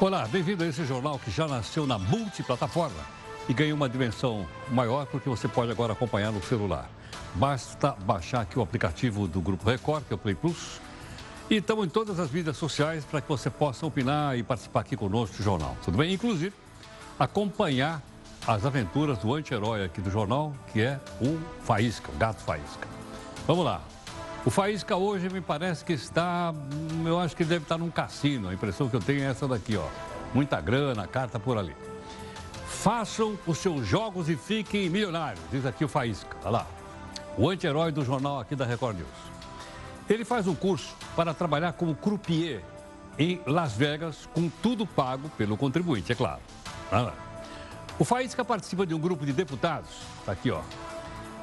Olá, bem-vindo a esse jornal que já nasceu na multiplataforma e ganhou uma dimensão maior porque você pode agora acompanhar no celular. Basta baixar aqui o aplicativo do Grupo Record, que é o Play Plus, e estamos em todas as mídias sociais para que você possa opinar e participar aqui conosco do jornal. Tudo bem? Inclusive, acompanhar as aventuras do anti-herói aqui do jornal, que é o Faísca, o gato Faísca. Vamos lá. O Faísca hoje me parece que está, eu acho que ele deve estar num cassino. A impressão que eu tenho é essa daqui, ó. Muita grana, carta por ali. Façam os seus jogos e fiquem milionários, diz aqui o Faísca. Olha lá. O anti-herói do jornal aqui da Record News. Ele faz um curso para trabalhar como croupier em Las Vegas, com tudo pago pelo contribuinte, é claro. O Faísca participa de um grupo de deputados, tá aqui ó,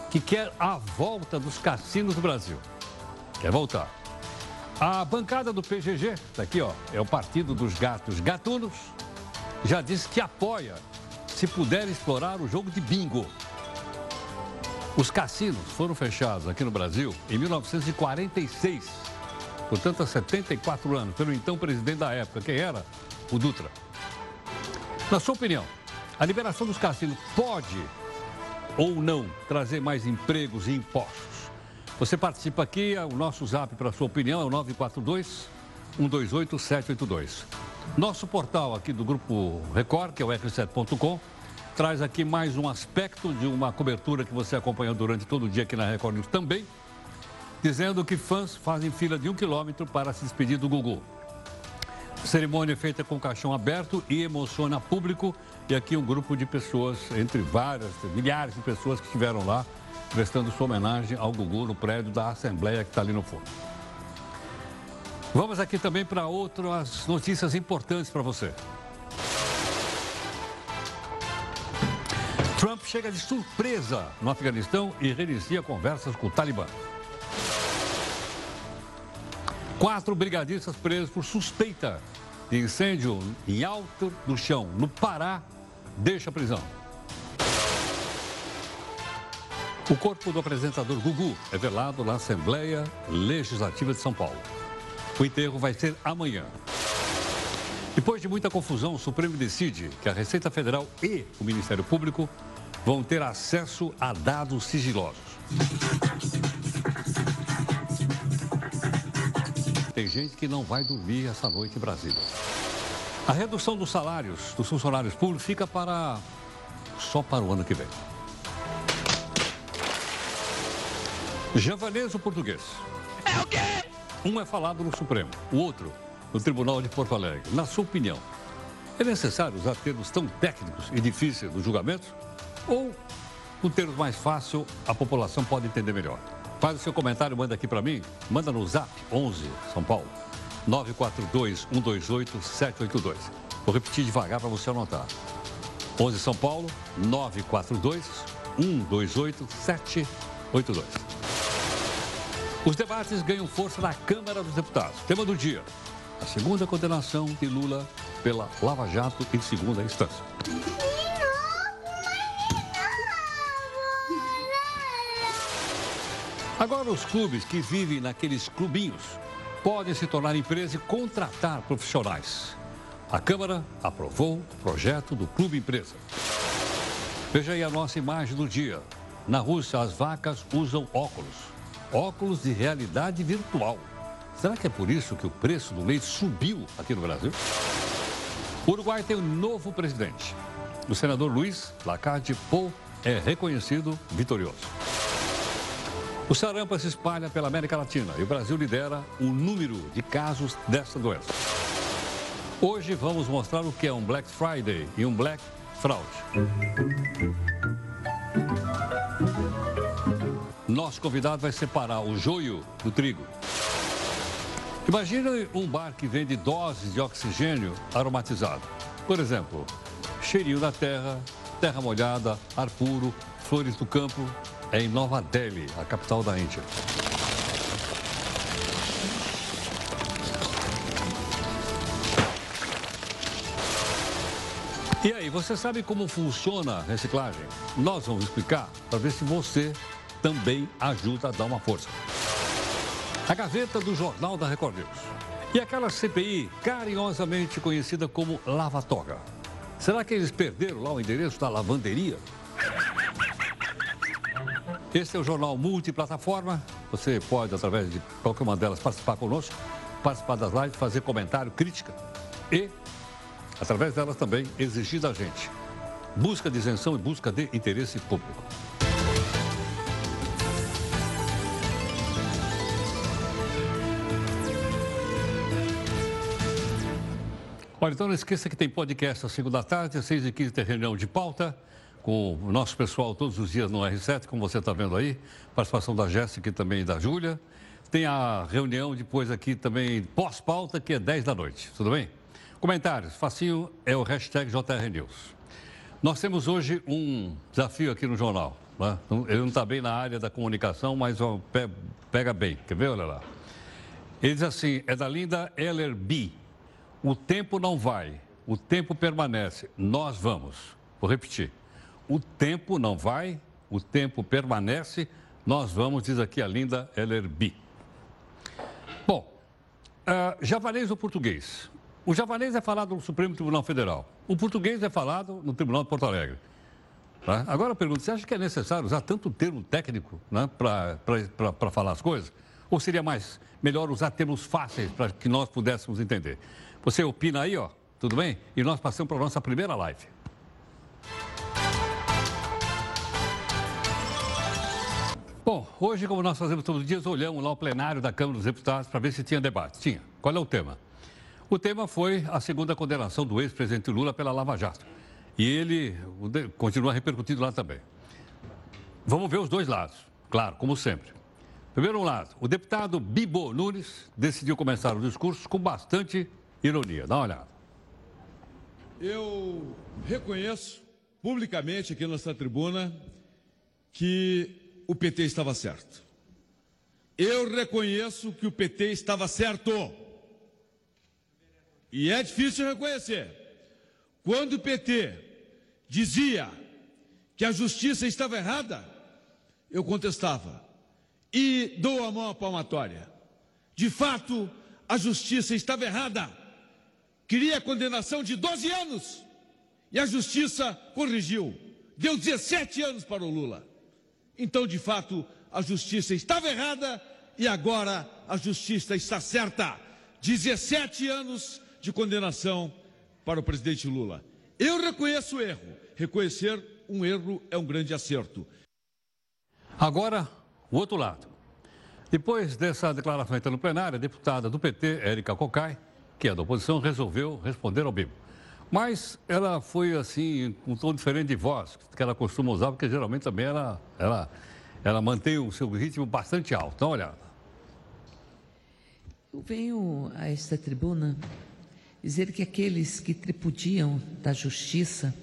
que quer a volta dos cassinos do Brasil. Quer voltar. A bancada do PGG, tá aqui ó, é o Partido dos Gatos Gatunos, já disse que apoia se puder explorar o jogo de bingo. Os cassinos foram fechados aqui no Brasil em 1946, portanto há 74 anos, pelo então presidente da época, quem era? O Dutra. Na sua opinião, a liberação dos cassinos pode ou não trazer mais empregos e impostos? Você participa aqui, o nosso zap para sua opinião é o 942 128 782. Nosso portal aqui do Grupo Record, que é o r7.com, traz aqui mais um aspecto de uma cobertura que você acompanhou durante todo o dia aqui na Record News também, dizendo que fãs fazem fila de um quilômetro para se despedir do Gugu. Cerimônia é feita com caixão aberto e emociona público. E aqui um grupo de pessoas, entre várias, milhares de pessoas que estiveram lá, prestando sua homenagem ao Gugu no prédio da Assembleia que está ali no fundo. Vamos aqui também para outras notícias importantes para você. Trump chega de surpresa no Afeganistão e reinicia conversas com o Talibã. Quatro brigadistas presos por suspeita de incêndio em Alto do Chão, no Pará, deixa a prisão. O corpo do apresentador Gugu é velado na Assembleia Legislativa de São Paulo. O enterro vai ser amanhã. Depois de muita confusão, o Supremo decide que a Receita Federal e o Ministério Público vão ter acesso a dados sigilosos. Tem gente que não vai dormir essa noite em Brasília. A redução dos salários dos funcionários públicos fica para só para o ano que vem. Javaneso português. É o quê? Um é falado no Supremo, o outro no Tribunal de Porto Alegre. Na sua opinião, é necessário usar termos tão técnicos e difíceis nos julgamentos? Ou, com termos mais fácil, a população pode entender melhor. Faz o seu comentário, manda aqui para mim, manda no Zap 11 São Paulo 942 128 782. Vou repetir devagar para você anotar. 11 São Paulo 942 128 782. Os debates ganham força na Câmara dos Deputados. Tema do dia: a segunda condenação de Lula pela Lava Jato em segunda instância. Agora, os clubes que vivem naqueles clubinhos podem se tornar empresa e contratar profissionais. A Câmara aprovou o projeto do Clube Empresa. Veja aí a nossa imagem do dia. Na Rússia, as vacas usam óculos. Óculos de realidade virtual. Será que é por isso que o preço do leite subiu aqui no Brasil? O Uruguai tem um novo presidente. O senador Luiz Lacarde Pou é reconhecido vitorioso. O sarampo se espalha pela América Latina e o Brasil lidera o número de casos dessa doença. Hoje vamos mostrar o que é um Black Friday e um Black Fraud. Nosso convidado vai separar o joio do trigo. Imagine um bar que vende doses de oxigênio aromatizado. Por exemplo, cheirinho da terra, terra molhada, ar puro, flores do campo, é em Nova Delhi, a capital da Índia. E aí, você sabe como funciona a reciclagem? Nós vamos explicar para ver se você também ajuda a dar uma força. A gaveta do Jornal da Record News. E aquela CPI carinhosamente conhecida como Lava Toga. Será que eles perderam lá o endereço da lavanderia? Esse é o jornal multiplataforma. Você pode, através de qualquer uma delas, participar conosco, participar das lives, fazer comentário, crítica e, através delas também, exigir da gente busca de isenção e busca de interesse público. Olha, então não esqueça que tem podcast às 5 da tarde, às 6 e 15 tem reunião de pauta com o nosso pessoal todos os dias no R7, como você está vendo aí. Participação da Jéssica e também da Júlia. Tem a reunião depois aqui também pós-pauta, que é 10 da noite. Tudo bem? Comentários. Facinho é o hashtag JRNews. Nós temos hoje um desafio aqui no jornal. Né? Ele não está bem na área da comunicação, mas ó, pega bem. Quer ver? Olha lá. Ele diz assim, é da linda Eller B. O tempo não vai, o tempo permanece. Nós vamos. Vou repetir. O tempo não vai, o tempo permanece, nós vamos, diz aqui a linda Ellerby. Bom, uh, javanês ou português? O javanês é falado no Supremo Tribunal Federal. O português é falado no Tribunal de Porto Alegre. Tá? Agora eu pergunto, você acha que é necessário usar tanto termo técnico né, para falar as coisas? Ou seria mais melhor usar termos fáceis para que nós pudéssemos entender? Você opina aí, ó, tudo bem? E nós passamos para a nossa primeira live. Bom, hoje, como nós fazemos todos os dias, olhamos lá o plenário da Câmara dos Deputados para ver se tinha debate. Tinha. Qual é o tema? O tema foi a segunda condenação do ex-presidente Lula pela Lava Jato. E ele continua repercutindo lá também. Vamos ver os dois lados, claro, como sempre. Primeiro lado, o deputado Bibo Nunes decidiu começar o discurso com bastante ironia. Dá uma olhada. Eu reconheço publicamente aqui nessa tribuna que o PT estava certo. Eu reconheço que o PT estava certo. E é difícil reconhecer. Quando o PT dizia que a justiça estava errada, eu contestava. E dou a mão à palmatória. De fato, a justiça estava errada. Queria a condenação de 12 anos. E a justiça corrigiu. Deu 17 anos para o Lula. Então, de fato, a justiça estava errada e agora a justiça está certa. 17 anos de condenação para o presidente Lula. Eu reconheço o erro. Reconhecer um erro é um grande acerto. Agora, o outro lado. Depois dessa declaração feita no plenário, a deputada do PT, Érica Cocai, que é da oposição, resolveu responder ao Bibo. Mas ela foi assim, com um tom diferente de voz, que ela costuma usar, porque geralmente também ela, ela, ela mantém o seu ritmo bastante alto. Dá uma olhada. Eu venho a esta tribuna dizer que aqueles que tripudiam da justiça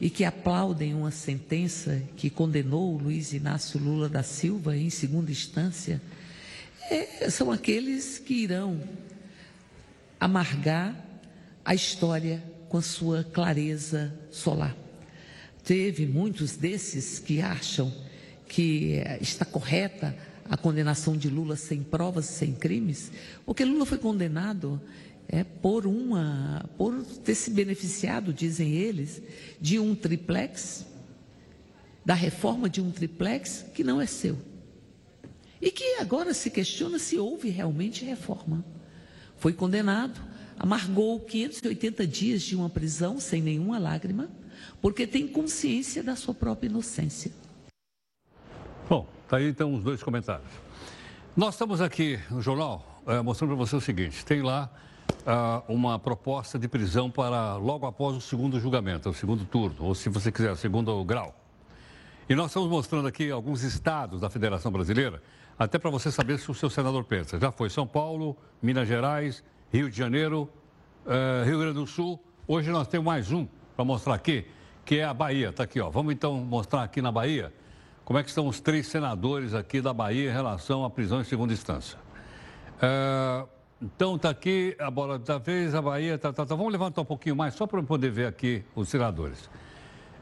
e que aplaudem uma sentença que condenou Luiz Inácio Lula da Silva em segunda instância, é, são aqueles que irão amargar a história com a sua clareza solar. Teve muitos desses que acham que está correta a condenação de Lula sem provas sem crimes, porque Lula foi condenado é, por uma, por ter se beneficiado, dizem eles, de um triplex, da reforma de um triplex que não é seu. E que agora se questiona se houve realmente reforma. Foi condenado amargou 580 dias de uma prisão sem nenhuma lágrima, porque tem consciência da sua própria inocência. Bom, tá aí então os dois comentários. Nós estamos aqui no jornal é, mostrando para você o seguinte: tem lá uh, uma proposta de prisão para logo após o segundo julgamento, o segundo turno, ou se você quiser, o segundo grau. E nós estamos mostrando aqui alguns estados da Federação Brasileira, até para você saber se o seu senador pensa. Já foi São Paulo, Minas Gerais, Rio de Janeiro, uh, Rio Grande do Sul. Hoje nós temos mais um para mostrar aqui, que é a Bahia. Está aqui, ó. Vamos então mostrar aqui na Bahia como é que estão os três senadores aqui da Bahia em relação à prisão em segunda instância. Uh, então está aqui a bola da vez, a Bahia, tá, tá, tá. Vamos levantar um pouquinho mais só para poder ver aqui os senadores.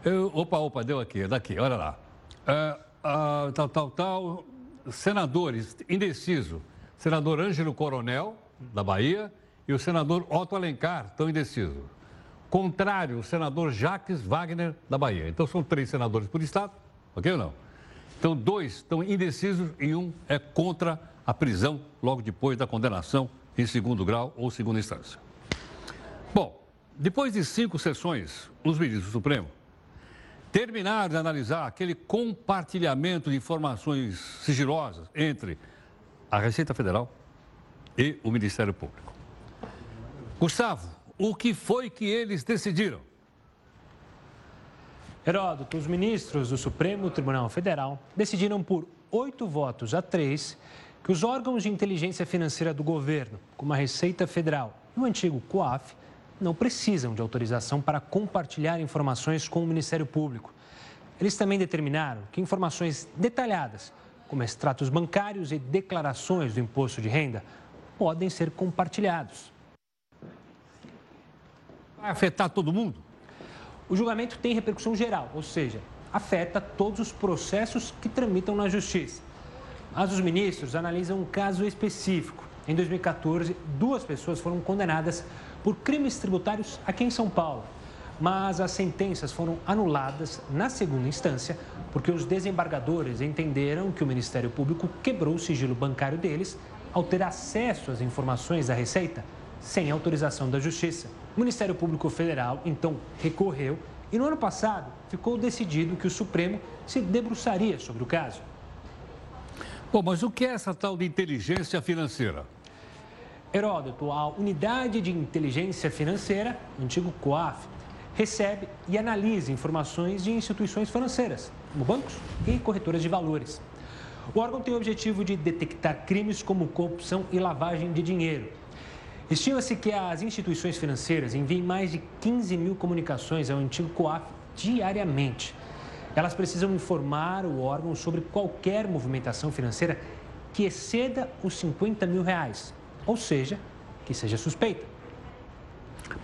Eu, opa, opa, deu aqui, é daqui, olha lá. Uh, uh, tal, tal, tal. Senadores, indeciso. Senador Ângelo Coronel, da Bahia, e o senador Otto Alencar, estão indecisos. Contrário, o senador Jacques Wagner, da Bahia. Então, são três senadores por estado, ok ou não? Então, dois estão indecisos e um é contra a prisão logo depois da condenação em segundo grau ou segunda instância. Bom, depois de cinco sessões, os ministros do Supremo terminaram de analisar aquele compartilhamento de informações sigilosas entre a Receita Federal e o Ministério Público. Gustavo, o que foi que eles decidiram? Heródoto, os ministros do Supremo Tribunal Federal decidiram por oito votos a três que os órgãos de inteligência financeira do governo, como a Receita Federal e o antigo COAF, não precisam de autorização para compartilhar informações com o Ministério Público. Eles também determinaram que informações detalhadas, como extratos bancários e declarações do imposto de renda, podem ser compartilhados. Vai afetar todo mundo? O julgamento tem repercussão geral, ou seja, afeta todos os processos que tramitam na Justiça. Mas os ministros analisam um caso específico. Em 2014, duas pessoas foram condenadas por crimes tributários aqui em São Paulo. Mas as sentenças foram anuladas na segunda instância porque os desembargadores entenderam que o Ministério Público quebrou o sigilo bancário deles ao ter acesso às informações da Receita sem autorização da Justiça. O Ministério Público Federal então recorreu e no ano passado ficou decidido que o Supremo se debruçaria sobre o caso. Bom, mas o que é essa tal de inteligência financeira? Heródoto, a Unidade de Inteligência Financeira, antigo COAF, recebe e analisa informações de instituições financeiras, como bancos e corretoras de valores. O órgão tem o objetivo de detectar crimes como corrupção e lavagem de dinheiro. Estima-se que as instituições financeiras enviem mais de 15 mil comunicações ao antigo COAF diariamente. Elas precisam informar o órgão sobre qualquer movimentação financeira que exceda os 50 mil reais, ou seja, que seja suspeita.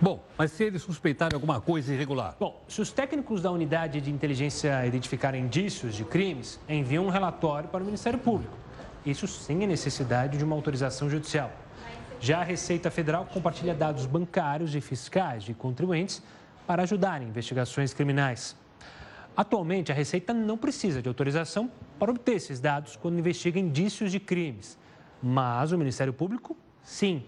Bom, mas se eles suspeitarem alguma coisa irregular? Bom, se os técnicos da unidade de inteligência identificarem indícios de crimes, enviam um relatório para o Ministério Público. Isso sem a necessidade de uma autorização judicial. Já a Receita Federal compartilha dados bancários e fiscais de contribuintes para ajudar em investigações criminais. Atualmente, a Receita não precisa de autorização para obter esses dados quando investiga indícios de crimes. Mas o Ministério Público, sim.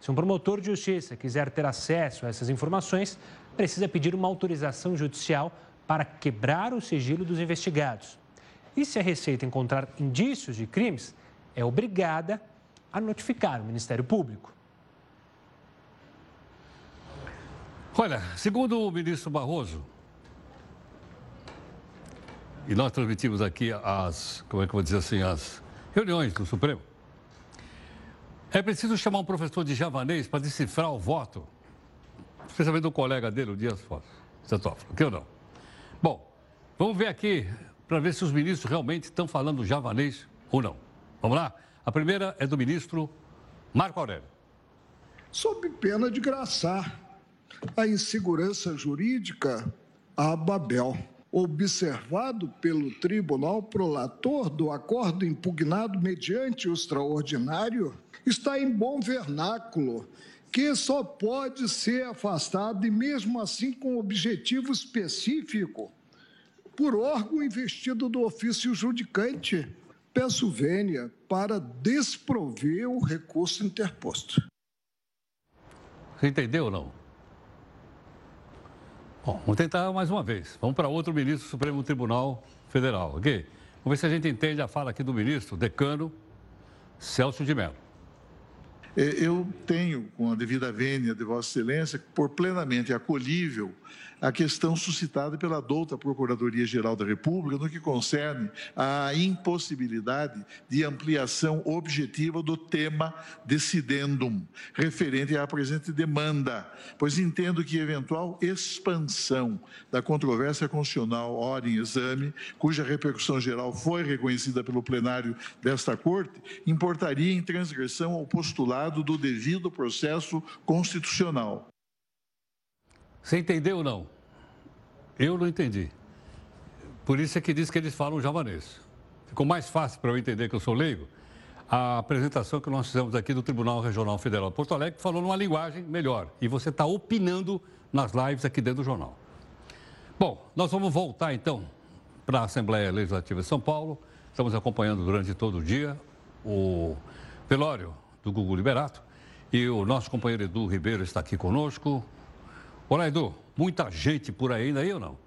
Se um promotor de justiça quiser ter acesso a essas informações, precisa pedir uma autorização judicial para quebrar o sigilo dos investigados. E se a Receita encontrar indícios de crimes, é obrigada a notificar o Ministério Público. Olha, segundo o ministro Barroso, e nós transmitimos aqui as, como é que eu vou dizer assim, as reuniões do Supremo. É preciso chamar um professor de javanês para decifrar o voto, especialmente do colega dele, o Dias Setófilo, ok ou não? Bom, vamos ver aqui para ver se os ministros realmente estão falando javanês ou não. Vamos lá? A primeira é do ministro Marco Aurélio. Sob pena de graçar a insegurança jurídica a Babel observado pelo tribunal prolator do acordo impugnado mediante o extraordinário, está em bom vernáculo, que só pode ser afastado e mesmo assim com objetivo específico por órgão investido do ofício judicante. Peço vênia para desprover o recurso interposto. Você entendeu ou não? Bom, vamos tentar mais uma vez. Vamos para outro ministro do Supremo Tribunal Federal, ok? Vamos ver se a gente entende a fala aqui do ministro, decano Celso de Mello. É, eu tenho, com a devida vênia de Vossa Excelência, por plenamente acolhível a questão suscitada pela douta Procuradoria-Geral da República no que concerne à impossibilidade de ampliação objetiva do tema decidendum, referente à presente demanda, pois entendo que eventual expansão da controvérsia constitucional ora em exame, cuja repercussão geral foi reconhecida pelo plenário desta Corte, importaria em transgressão ao postulado do devido processo constitucional. Você entendeu ou não? Eu não entendi. Por isso é que diz que eles falam javanês. Ficou mais fácil para eu entender que eu sou leigo. a apresentação que nós fizemos aqui do Tribunal Regional Federal de Porto Alegre, falou numa linguagem melhor. E você está opinando nas lives aqui dentro do jornal. Bom, nós vamos voltar então para a Assembleia Legislativa de São Paulo. Estamos acompanhando durante todo o dia o velório do Gugu Liberato. E o nosso companheiro Edu Ribeiro está aqui conosco. Olá, Edu. Muita gente por aí ainda aí ou não?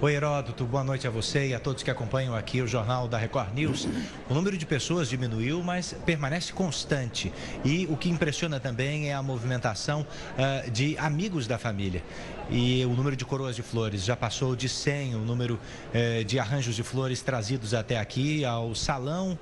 Oi, Heródoto, boa noite a você e a todos que acompanham aqui o Jornal da Record News. O número de pessoas diminuiu, mas permanece constante. E o que impressiona também é a movimentação uh, de amigos da família. E o número de coroas de flores já passou de 100, o número uh, de arranjos de flores trazidos até aqui ao salão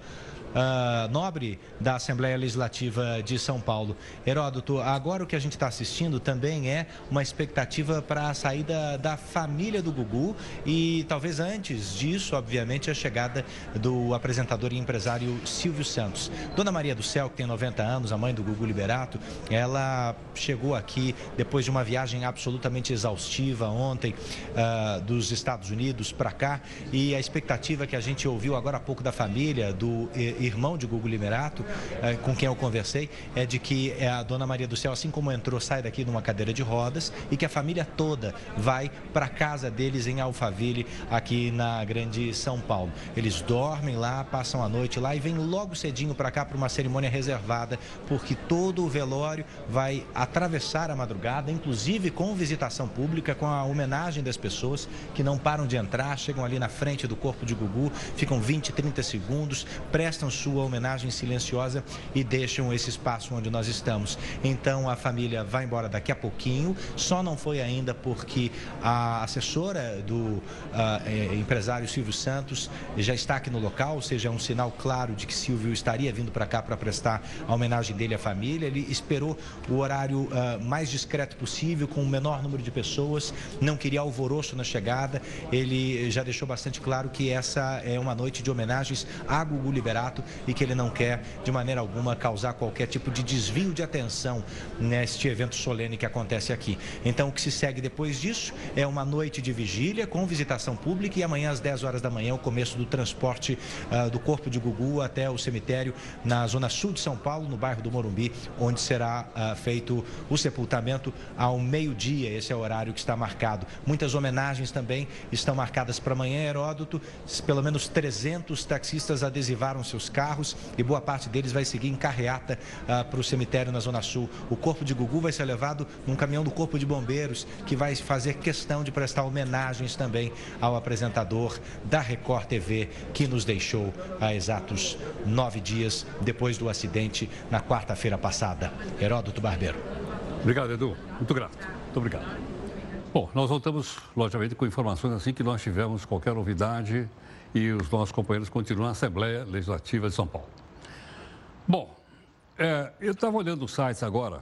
uh, nobre da Assembleia Legislativa de São Paulo. Heródoto, agora o que a gente está assistindo também é uma expectativa para a saída da família do Gugu e talvez antes disso, obviamente, a chegada do apresentador e empresário Silvio Santos. Dona Maria do Céu, que tem 90 anos, a mãe do Gugu Liberato, ela chegou aqui depois de uma viagem absolutamente exaustiva ontem uh, dos Estados Unidos para cá e a expectativa que a gente ouviu agora há pouco da família, do irmão de Gugu Liberato, eh, com quem eu conversei, é de que eh, a dona Maria do Céu, assim como entrou, sai daqui numa cadeira de rodas e que a família toda vai para casa deles em Alphaville, aqui na Grande São Paulo. Eles dormem lá, passam a noite lá e vêm logo cedinho para cá para uma cerimônia reservada, porque todo o velório vai atravessar a madrugada, inclusive com visitação pública, com a homenagem das pessoas que não param de entrar, chegam ali na frente do corpo de Gugu, ficam 20, 30 segundos, prestam sua homenagem silenciosa e deixam esse espaço onde nós estamos. Então a família vai embora daqui a pouquinho, só não foi ainda porque a assessora do uh, empresário Silvio Santos já está aqui no local, ou seja, é um sinal claro de que Silvio estaria vindo para cá para prestar a homenagem dele à família. Ele esperou o horário uh, mais discreto possível, com o menor número de pessoas, não queria alvoroço na chegada. Ele já deixou bastante claro que essa é uma noite de homenagens a Gugu Liberato e que ele não quer, de maneira alguma, causar qualquer tipo de desvio de atenção neste evento solene que acontece aqui. Então, o que se segue depois disso é uma noite de vigília com visitação pública e amanhã às 10 horas da manhã o começo do transporte uh, do corpo de Gugu até o cemitério na zona sul de São Paulo, no bairro do Morumbi, onde será uh, feito o sepultamento ao meio-dia. Esse é o horário que está marcado. Muitas homenagens também estão marcadas para amanhã, Heródoto. Pelo menos 300 taxistas adesivaram seus carros e boa parte deles vai seguir em carreata uh, para o cemitério na Zona Sul. O corpo de Gugu vai ser levado num caminhão do Corpo de Bombeiros, que vai fazer questão de prestar homenagens também ao apresentador da Record TV, que nos deixou há exatos nove dias depois do acidente na quarta-feira passada. Heródoto Barbeiro. Obrigado, Edu. Muito grato. Muito obrigado. Bom, nós voltamos, logicamente, com informações assim que nós tivemos qualquer novidade e os nossos companheiros continuam na Assembleia Legislativa de São Paulo. Bom, é, eu estava olhando os sites agora,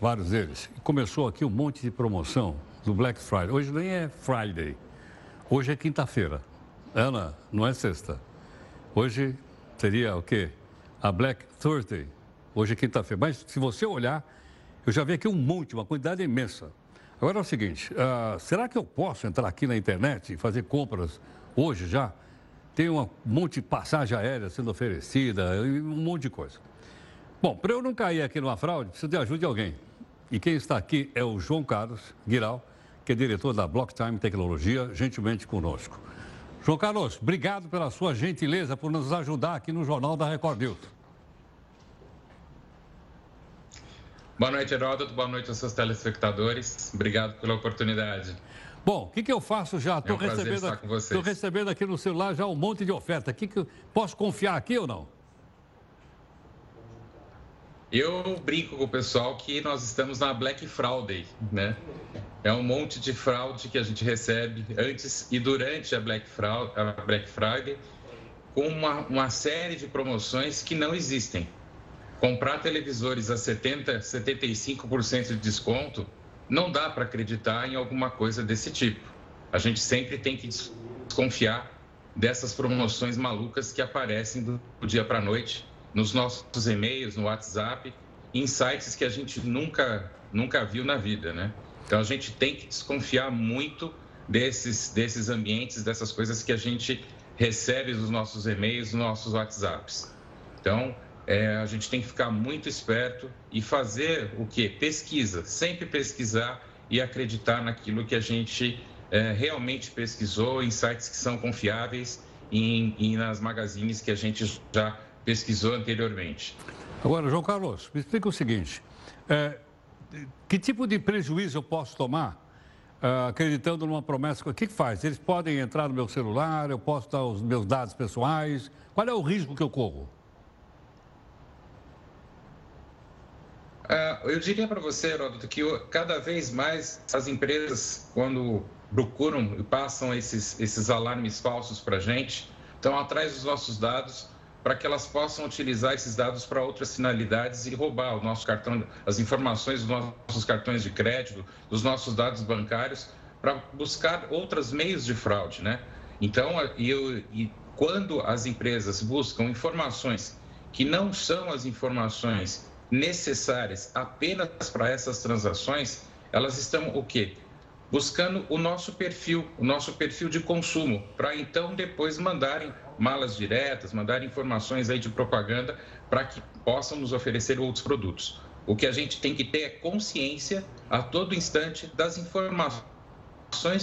vários deles, e começou aqui um monte de promoção do Black Friday. Hoje nem é Friday, hoje é quinta-feira. Ana, não é sexta. Hoje seria o quê? A Black Thursday. Hoje é quinta-feira. Mas se você olhar, eu já vi aqui um monte, uma quantidade imensa. Agora é o seguinte, uh, será que eu posso entrar aqui na internet e fazer compras hoje já? Tem um monte de passagem aérea sendo oferecida, um monte de coisa. Bom, para eu não cair aqui numa fraude, preciso de ajuda de alguém. E quem está aqui é o João Carlos Guiral, que é diretor da Blocktime Tecnologia, gentilmente conosco. João Carlos, obrigado pela sua gentileza por nos ajudar aqui no Jornal da Record News. Boa noite, Heródoto. Boa noite aos seus telespectadores. Obrigado pela oportunidade. Bom, o que, que eu faço já? Estou é um recebendo, recebendo aqui no celular já um monte de oferta. Que que posso confiar aqui ou não? Eu brinco com o pessoal que nós estamos na Black Friday, né? É um monte de fraude que a gente recebe antes e durante a Black Friday, a Black Friday com uma, uma série de promoções que não existem. Comprar televisores a 70%, 75% de desconto não dá para acreditar em alguma coisa desse tipo. A gente sempre tem que desconfiar dessas promoções malucas que aparecem do dia para a noite nos nossos e-mails, no WhatsApp, em sites que a gente nunca, nunca viu na vida, né? Então a gente tem que desconfiar muito desses, desses ambientes, dessas coisas que a gente recebe os nossos e-mails, os nossos WhatsApps. Então, é, a gente tem que ficar muito esperto e fazer o que? Pesquisa, sempre pesquisar e acreditar naquilo que a gente é, realmente pesquisou em sites que são confiáveis e, e nas magazines que a gente já pesquisou anteriormente. Agora, João Carlos, me explica o seguinte: é, que tipo de prejuízo eu posso tomar uh, acreditando numa promessa? O que, que faz? Eles podem entrar no meu celular, eu posso dar os meus dados pessoais? Qual é o risco que eu corro? Eu diria para você, Heródoto, que cada vez mais as empresas, quando procuram e passam esses, esses alarmes falsos para a gente, estão atrás dos nossos dados para que elas possam utilizar esses dados para outras finalidades e roubar o nosso cartão, as informações dos nossos cartões de crédito, dos nossos dados bancários, para buscar outros meios de fraude, né? Então, eu, e quando as empresas buscam informações que não são as informações necessárias apenas para essas transações, elas estão o quê? Buscando o nosso perfil, o nosso perfil de consumo, para então depois mandarem malas diretas, mandar informações aí de propaganda para que possam nos oferecer outros produtos. O que a gente tem que ter é consciência a todo instante das informações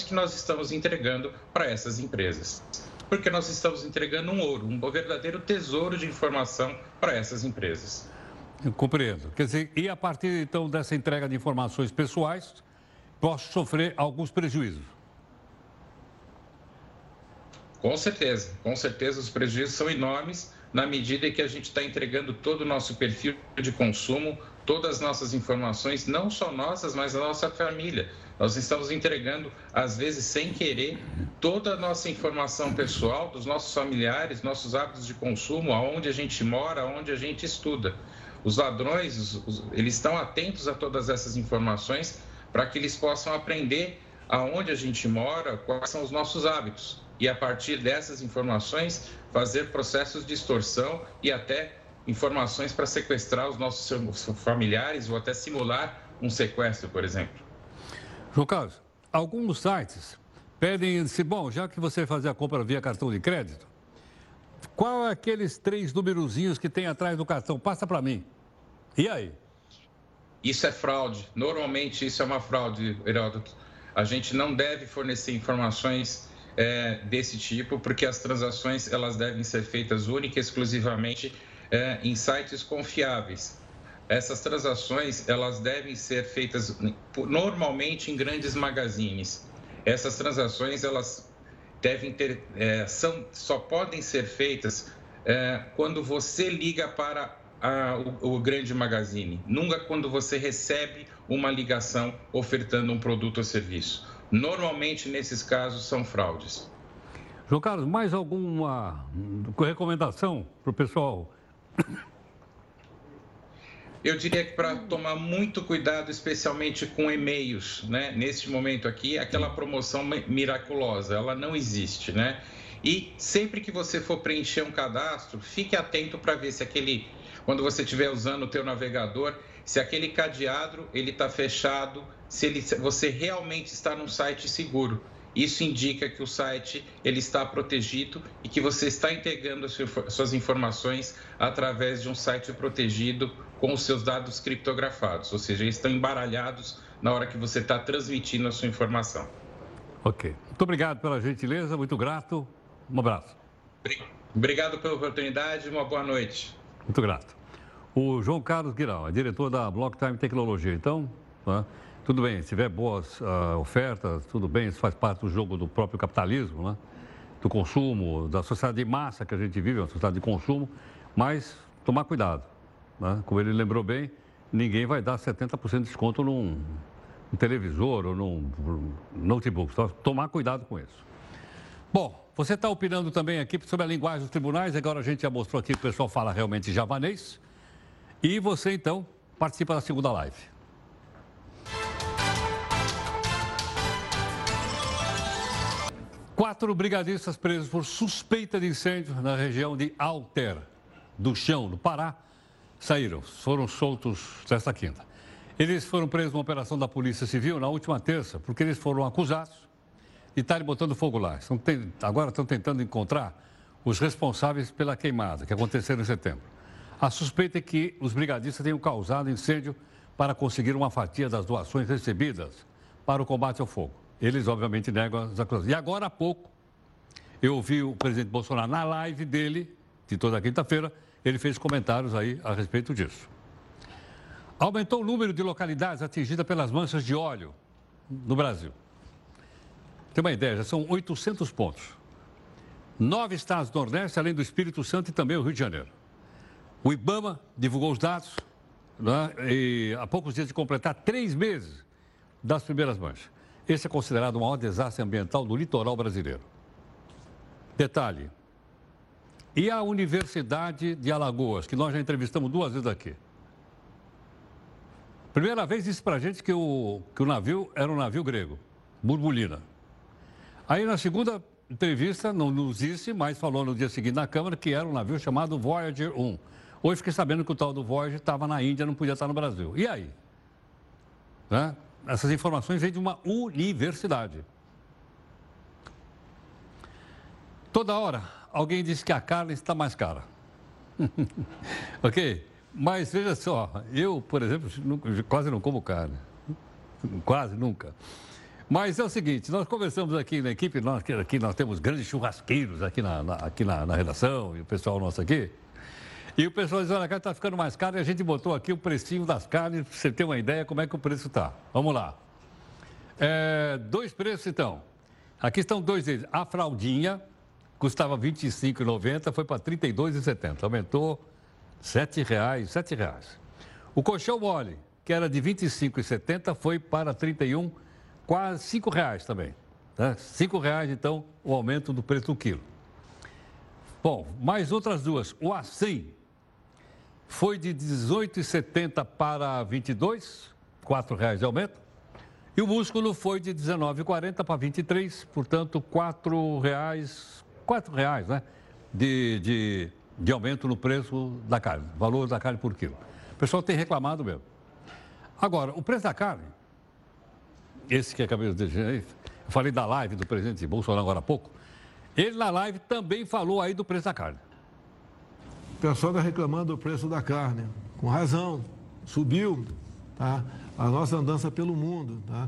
que nós estamos entregando para essas empresas. Porque nós estamos entregando um ouro, um verdadeiro tesouro de informação para essas empresas. Eu compreendo. Quer dizer, e a partir então dessa entrega de informações pessoais, posso sofrer alguns prejuízos? Com certeza, com certeza os prejuízos são enormes na medida que a gente está entregando todo o nosso perfil de consumo, todas as nossas informações, não só nossas, mas da nossa família. Nós estamos entregando, às vezes sem querer, toda a nossa informação pessoal dos nossos familiares, nossos hábitos de consumo, aonde a gente mora, aonde a gente estuda. Os ladrões, eles estão atentos a todas essas informações para que eles possam aprender aonde a gente mora, quais são os nossos hábitos e, a partir dessas informações, fazer processos de extorsão e até informações para sequestrar os nossos familiares ou até simular um sequestro, por exemplo. João Carlos, alguns sites pedem, se bom, já que você fazer a compra via cartão de crédito, qual é aqueles três numerozinhos que tem atrás do cartão? Passa para mim. E aí? Isso é fraude. Normalmente isso é uma fraude, Heródoto. A gente não deve fornecer informações é, desse tipo, porque as transações elas devem ser feitas única e exclusivamente é, em sites confiáveis. Essas transações elas devem ser feitas normalmente em grandes magazines. Essas transações elas devem ter é, são só podem ser feitas é, quando você liga para a, o, o grande magazine, nunca quando você recebe uma ligação ofertando um produto ou serviço. Normalmente, nesses casos, são fraudes. João Carlos, mais alguma recomendação para o pessoal? Eu diria que para tomar muito cuidado, especialmente com e-mails, né? Neste momento aqui, aquela promoção miraculosa, ela não existe, né? E sempre que você for preencher um cadastro, fique atento para ver se aquele, quando você estiver usando o teu navegador, se aquele cadeado ele está fechado, se ele, você realmente está num site seguro. Isso indica que o site ele está protegido e que você está integrando as suas informações através de um site protegido com os seus dados criptografados, ou seja, eles estão embaralhados na hora que você está transmitindo a sua informação. Ok. Muito obrigado pela gentileza, muito grato. Um abraço. Obrigado pela oportunidade, uma boa noite. Muito grato. O João Carlos Guirão, é diretor da Blocktime Tecnologia. Então, tá? tudo bem, se tiver boas uh, ofertas, tudo bem, isso faz parte do jogo do próprio capitalismo, né? do consumo, da sociedade de massa que a gente vive, uma sociedade de consumo, mas tomar cuidado. Né? Como ele lembrou bem, ninguém vai dar 70% de desconto num, num televisor ou num notebook. Só tomar cuidado com isso. Bom, você está opinando também aqui sobre a linguagem dos tribunais. Agora a gente já mostrou aqui que o pessoal fala realmente javanês. E você, então, participa da segunda live. Quatro brigadistas presos por suspeita de incêndio na região de Alter, do Chão, no Pará, saíram, foram soltos nesta quinta. Eles foram presos numa operação da Polícia Civil na última terça, porque eles foram acusados e estarem botando fogo lá. Estão, agora estão tentando encontrar os responsáveis pela queimada que aconteceu em setembro. A suspeita é que os brigadistas tenham causado incêndio para conseguir uma fatia das doações recebidas para o combate ao fogo. Eles, obviamente, negam as acusações. E agora há pouco, eu ouvi o presidente Bolsonaro na live dele, de toda quinta-feira, ele fez comentários aí a respeito disso. Aumentou o número de localidades atingidas pelas manchas de óleo no Brasil. Tem uma ideia, já são 800 pontos. Nove estados do Nordeste, além do Espírito Santo e também o Rio de Janeiro. O IBAMA divulgou os dados né, e há poucos dias de completar três meses das primeiras manchas. Esse é considerado o maior desastre ambiental do litoral brasileiro. Detalhe. E a Universidade de Alagoas, que nós já entrevistamos duas vezes aqui. Primeira vez disse para a gente que o, que o navio era um navio grego, Burbulina. Aí na segunda entrevista, não nos disse, mas falou no dia seguinte na Câmara que era um navio chamado Voyager 1. Hoje fiquei sabendo que o tal do Voyager estava na Índia, não podia estar no Brasil. E aí? Né? Essas informações vêm de uma universidade. Toda hora, alguém diz que a carne está mais cara. ok? Mas veja só, eu, por exemplo, quase não como carne. Quase nunca. Mas é o seguinte, nós conversamos aqui na equipe, nós, aqui nós temos grandes churrasqueiros aqui na, na aqui na, na, redação, e o pessoal nosso aqui. E o pessoal diz, olha, a carne está ficando mais cara e a gente botou aqui o precinho das carnes, para você ter uma ideia como é que o preço está. Vamos lá. É, dois preços, então. Aqui estão dois deles. A fraldinha custava R$ 25,90, foi para R$ 32,70. Aumentou R$ 7,00, 7 reais. O colchão mole, que era de R$ 25,70, foi para R$ 31, quase R$ 5,00 também. Né? R$ 5,00, então, o aumento do preço do quilo. Bom, mais outras duas. O assim foi de 18,70 para 22, R$ 4,00 de aumento. E o músculo foi de 19,40 para 23, portanto, R$ 4,00 quatro reais né, de, de, de aumento no preço da carne, valor da carne por quilo. O pessoal tem reclamado mesmo. Agora, o preço da carne, esse que acabei de dizer, é eu falei da live do presidente Bolsonaro agora há pouco, ele na live também falou aí do preço da carne. O pessoal está reclamando do preço da carne, com razão, subiu, tá? A nossa andança pelo mundo, tá?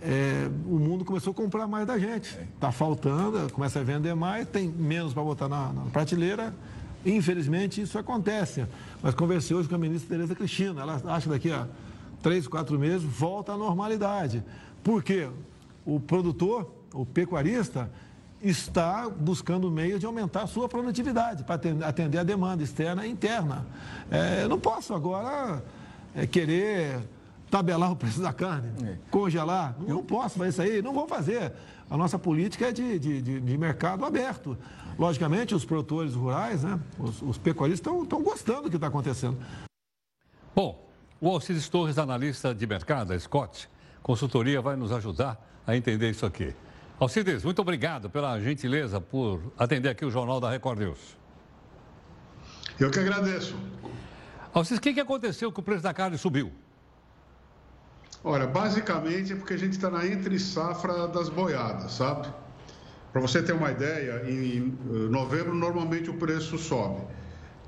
É, o mundo começou a comprar mais da gente. Está faltando, começa a vender mais, tem menos para botar na, na prateleira, Infelizmente, isso acontece. Mas conversei hoje com a ministra Tereza Cristina. Ela acha que daqui a três, quatro meses volta à normalidade. Por quê? O produtor, o pecuarista, está buscando meio de aumentar a sua produtividade para atender a demanda externa e interna. É, eu não posso agora é, querer tabelar o preço da carne, é. congelar. Não, não posso fazer isso aí, não vou fazer. A nossa política é de, de, de, de mercado aberto. Logicamente, os produtores rurais, né, os, os pecuaristas estão gostando do que está acontecendo. Bom, o Alcides Torres, analista de mercado, a Scott Consultoria, vai nos ajudar a entender isso aqui. Alcides, muito obrigado pela gentileza por atender aqui o Jornal da Record News. Eu que agradeço. Alcides, o que, que aconteceu que o preço da carne subiu? Olha, basicamente é porque a gente está na entre safra das boiadas, sabe? Para você ter uma ideia, em eh, novembro normalmente o preço sobe.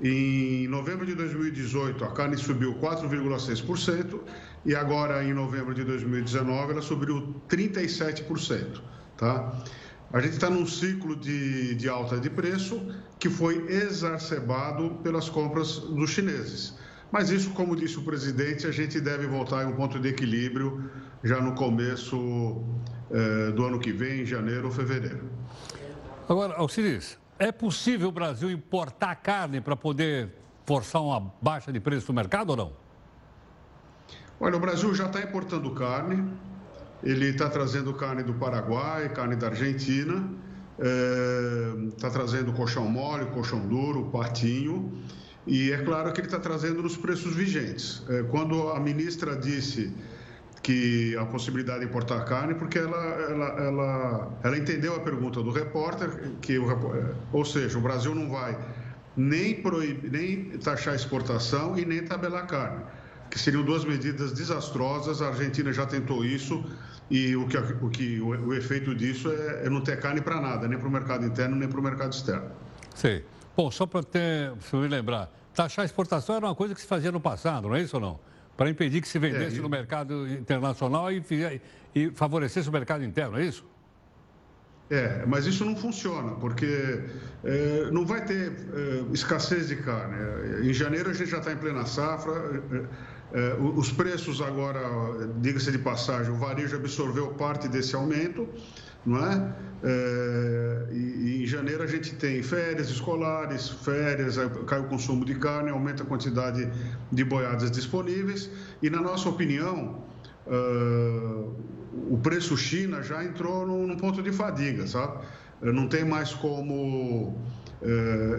Em novembro de 2018 a carne subiu 4,6% e agora em novembro de 2019 ela subiu 37%. Tá? A gente está num ciclo de, de alta de preço que foi exacerbado pelas compras dos chineses. Mas isso, como disse o presidente, a gente deve voltar em um ponto de equilíbrio já no começo eh, do ano que vem, em janeiro ou fevereiro. Agora, Alcides, é possível o Brasil importar carne para poder forçar uma baixa de preço no mercado ou não? Olha, o Brasil já está importando carne, ele está trazendo carne do Paraguai, carne da Argentina, está eh, trazendo colchão mole, colchão duro, patinho. E é claro que ele está trazendo nos preços vigentes. É, quando a ministra disse que a possibilidade de importar carne, porque ela, ela, ela, ela entendeu a pergunta do repórter, que o, é, ou seja, o Brasil não vai nem, proibir, nem taxar exportação e nem tabelar carne. que seriam duas medidas desastrosas. A Argentina já tentou isso e o que o, que, o, o efeito disso é, é não ter carne para nada, nem para o mercado interno, nem para o mercado externo. Sim. Bom, só para se me lembrar, taxar exportação era uma coisa que se fazia no passado, não é isso ou não? Para impedir que se vendesse é, no mercado internacional e, e favorecesse o mercado interno, é isso? É, mas isso não funciona, porque é, não vai ter é, escassez de carne. Em janeiro a gente já está em plena safra, é, é os preços agora, diga-se de passagem, o varejo absorveu parte desse aumento, não é? é e, em janeiro a gente tem férias escolares, férias, cai o consumo de carne, aumenta a quantidade de boiadas disponíveis, e na nossa opinião, uh, o preço China já entrou num, ponto de fadiga, sabe? Não tem mais como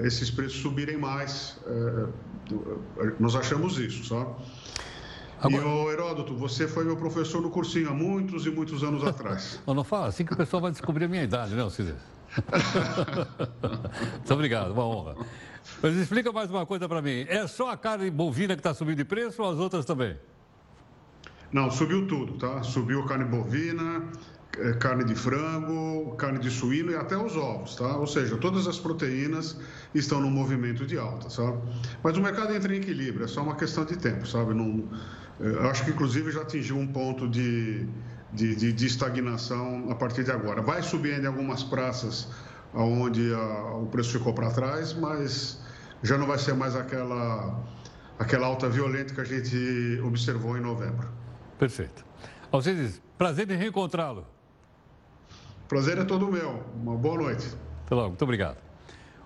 esses preços subirem mais. Nós achamos isso, sabe? Agora... E, o Heródoto, você foi meu professor no cursinho há muitos e muitos anos atrás. não, não fala assim que o pessoal vai descobrir a minha idade, né, Alcides? Muito obrigado, uma honra. Mas explica mais uma coisa para mim. É só a carne bovina que está subindo de preço ou as outras também? Não, subiu tudo, tá? Subiu carne bovina, carne de frango, carne de suíno e até os ovos, tá? Ou seja, todas as proteínas estão no movimento de alta, sabe? Mas o mercado entra em equilíbrio, é só uma questão de tempo, sabe? Não, é, acho que inclusive já atingiu um ponto de, de, de, de estagnação a partir de agora. Vai subir ainda em algumas praças onde a, o preço ficou para trás, mas já não vai ser mais aquela, aquela alta violenta que a gente observou em novembro. Perfeito. Alcides, prazer em reencontrá-lo. Prazer é todo meu. Uma boa noite. Até logo, muito obrigado.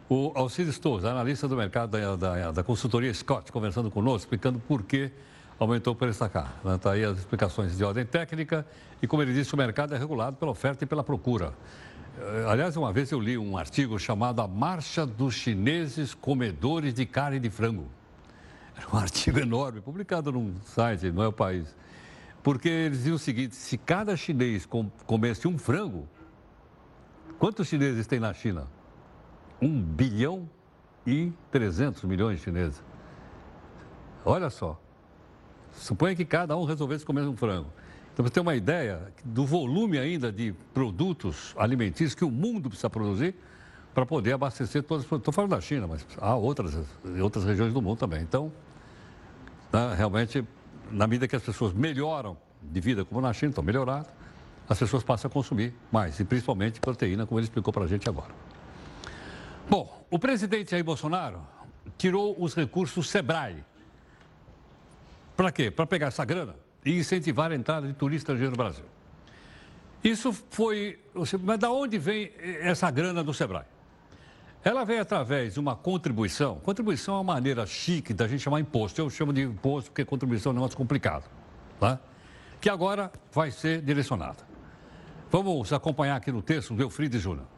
O Alcides Torres, analista do mercado da, da, da, consultoria Scott, conversando conosco, explicando por que aumentou o preço da carne. Está aí as explicações de ordem técnica e, como ele disse, o mercado é regulado pela oferta e pela procura. Eh, aliás, uma vez eu li um artigo chamado A Marcha dos Chineses Comedores de Carne de Frango. Era um artigo enorme, publicado num site, não é o país. Porque eles diziam o seguinte: se cada chinês comesse um frango, quantos chineses tem na China? Um bilhão e 300 milhões de chineses. Olha só. Suponha que cada um resolvesse comer um frango. Então, você tem uma ideia do volume ainda de produtos alimentícios que o mundo precisa produzir para poder abastecer todas. Estou falando da China, mas há outras, outras regiões do mundo também. Então, né, realmente na medida que as pessoas melhoram de vida, como na China, estão melhoradas, as pessoas passam a consumir mais, e principalmente proteína, como ele explicou para a gente agora. Bom, o presidente Jair Bolsonaro tirou os recursos SEBRAE. Para quê? Para pegar essa grana e incentivar a entrada de turistas no Brasil. Isso foi. Mas da onde vem essa grana do SEBRAE? Ela vem através de uma contribuição. Contribuição é uma maneira chique da gente chamar imposto. Eu chamo de imposto porque contribuição é um negócio complicado. Tá? Que agora vai ser direcionada. Vamos acompanhar aqui no texto do Eufrides Júnior.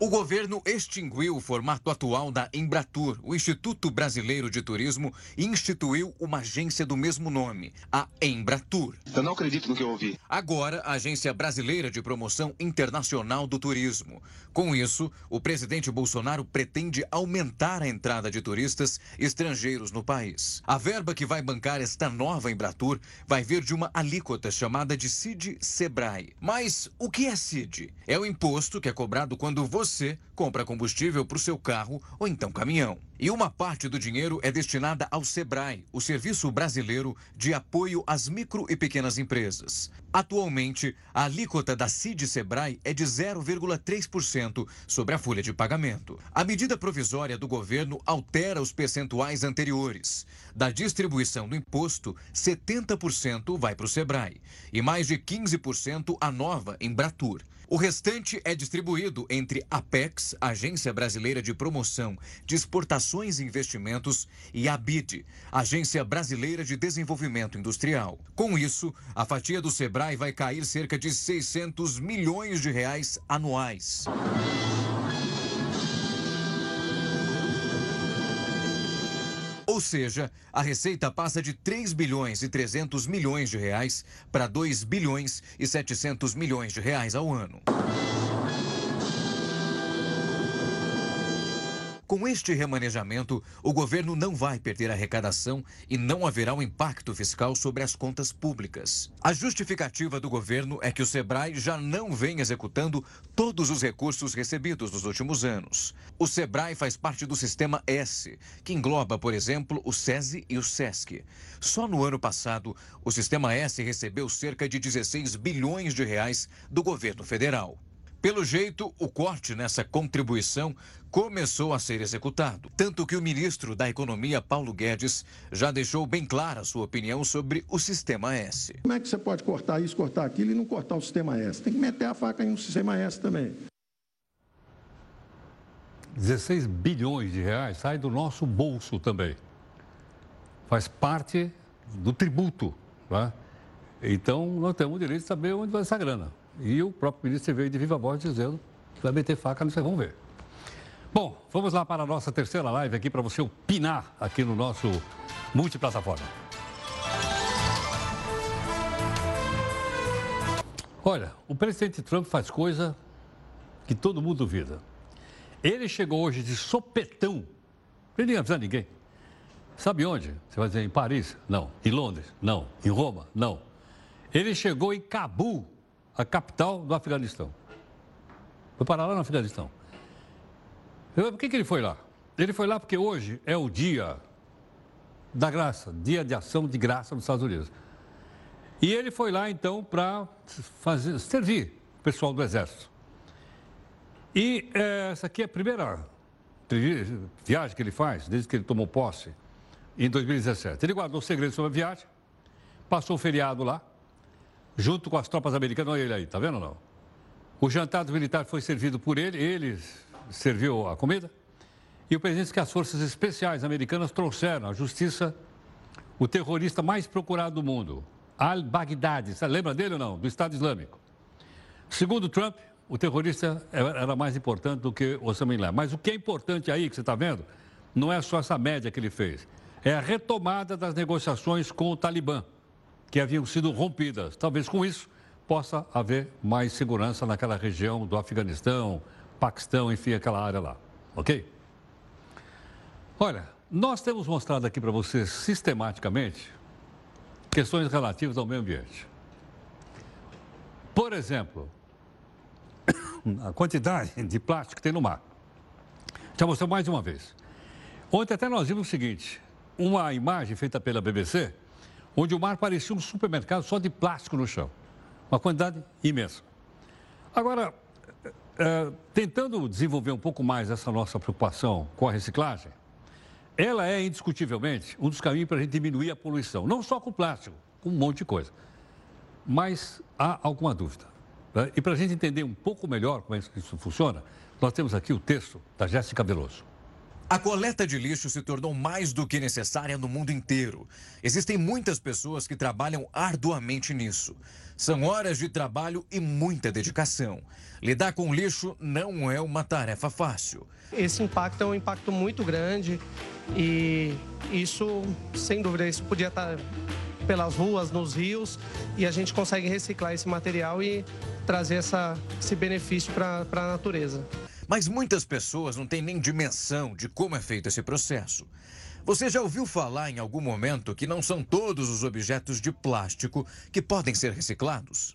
O governo extinguiu o formato atual da Embratur, o Instituto Brasileiro de Turismo, e instituiu uma agência do mesmo nome, a Embratur. Eu não acredito no que eu ouvi. Agora, a Agência Brasileira de Promoção Internacional do Turismo. Com isso, o presidente Bolsonaro pretende aumentar a entrada de turistas estrangeiros no país. A verba que vai bancar esta nova Embratur vai vir de uma alíquota chamada de CID-SEBRAE. Mas o que é CID? É o imposto que é cobrado quando você você compra combustível para o seu carro ou então caminhão. E uma parte do dinheiro é destinada ao SEBRAE, o Serviço Brasileiro de Apoio às Micro e Pequenas Empresas. Atualmente, a alíquota da CID SEBRAE é de 0,3% sobre a folha de pagamento. A medida provisória do governo altera os percentuais anteriores. Da distribuição do imposto, 70% vai para o SEBRAE e mais de 15% a nova Embratur. O restante é distribuído entre Apex, Agência Brasileira de Promoção de Exportações e Investimentos, e a BID, Agência Brasileira de Desenvolvimento Industrial. Com isso, a fatia do Sebrae vai cair cerca de 600 milhões de reais anuais. Ou seja, a receita passa de 3 bilhões e 300 milhões de reais para 2 bilhões e 700 milhões de reais ao ano. Com este remanejamento, o governo não vai perder arrecadação e não haverá um impacto fiscal sobre as contas públicas. A justificativa do governo é que o Sebrae já não vem executando todos os recursos recebidos nos últimos anos. O Sebrae faz parte do sistema S, que engloba, por exemplo, o SESI e o SESC. Só no ano passado, o sistema S recebeu cerca de 16 bilhões de reais do governo federal. Pelo jeito, o corte nessa contribuição começou a ser executado. Tanto que o ministro da Economia, Paulo Guedes, já deixou bem clara sua opinião sobre o Sistema S. Como é que você pode cortar isso, cortar aquilo e não cortar o Sistema S? Tem que meter a faca no Sistema S também. 16 bilhões de reais sai do nosso bolso também. Faz parte do tributo. Tá? Então, nós temos o direito de saber onde vai essa grana. E o próprio ministro veio de viva voz dizendo que vai meter faca, vocês vão ver. Bom, vamos lá para a nossa terceira live aqui para você opinar aqui no nosso multiplataforma. Olha, o presidente Trump faz coisa que todo mundo duvida. Ele chegou hoje de sopetão, sem nem avisar ninguém. Sabe onde? Você vai dizer em Paris? Não. Em Londres? Não. Em Roma? Não. Ele chegou em Cabul, a capital do Afeganistão. Foi parar lá no Afeganistão. Por que, que ele foi lá? Ele foi lá porque hoje é o dia da graça, dia de ação de graça nos Estados Unidos. E ele foi lá então para servir o pessoal do Exército. E é, essa aqui é a primeira viagem que ele faz, desde que ele tomou posse, em 2017. Ele guardou segredo sobre a viagem, passou o feriado lá, junto com as tropas americanas. Olha ele aí, tá vendo ou não? O jantar militar foi servido por ele, ele serviu a comida. E o presidente disse que as forças especiais americanas trouxeram à justiça o terrorista mais procurado do mundo, Al-Baghdadi. Lembra dele ou não? Do Estado Islâmico. Segundo Trump, o terrorista era mais importante do que Osama Bin Laden. Mas o que é importante aí, que você está vendo, não é só essa média que ele fez. É a retomada das negociações com o Talibã que haviam sido rompidas. Talvez com isso possa haver mais segurança naquela região do Afeganistão, Paquistão, enfim, aquela área lá. Ok? Olha, nós temos mostrado aqui para vocês sistematicamente questões relativas ao meio ambiente. Por exemplo, a quantidade de plástico que tem no mar. Já mostrei mais de uma vez. Ontem até nós vimos o seguinte: uma imagem feita pela BBC onde o mar parecia um supermercado só de plástico no chão. Uma quantidade imensa. Agora, é, tentando desenvolver um pouco mais essa nossa preocupação com a reciclagem, ela é indiscutivelmente um dos caminhos para a gente diminuir a poluição. Não só com plástico, com um monte de coisa. Mas há alguma dúvida. Né? E para a gente entender um pouco melhor como é que isso funciona, nós temos aqui o texto da Jéssica Veloso. A coleta de lixo se tornou mais do que necessária no mundo inteiro. Existem muitas pessoas que trabalham arduamente nisso. São horas de trabalho e muita dedicação. Lidar com lixo não é uma tarefa fácil. Esse impacto é um impacto muito grande e isso, sem dúvida, isso podia estar pelas ruas, nos rios e a gente consegue reciclar esse material e trazer essa, esse benefício para a natureza. Mas muitas pessoas não têm nem dimensão de como é feito esse processo. Você já ouviu falar em algum momento que não são todos os objetos de plástico que podem ser reciclados?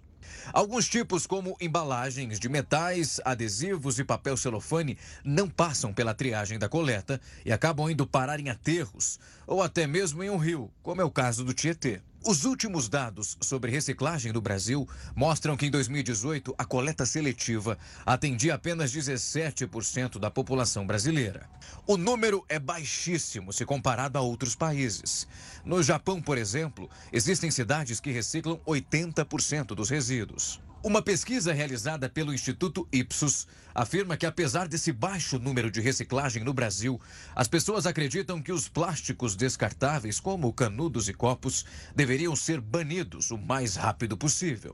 Alguns tipos, como embalagens de metais, adesivos e papel celofane, não passam pela triagem da coleta e acabam indo parar em aterros ou até mesmo em um rio, como é o caso do Tietê. Os últimos dados sobre reciclagem no Brasil mostram que em 2018 a coleta seletiva atendia apenas 17% da população brasileira. O número é baixíssimo se comparado a outros países. No Japão, por exemplo, existem cidades que reciclam 80% dos resíduos. Uma pesquisa realizada pelo Instituto Ipsos afirma que, apesar desse baixo número de reciclagem no Brasil, as pessoas acreditam que os plásticos descartáveis, como canudos e copos, deveriam ser banidos o mais rápido possível.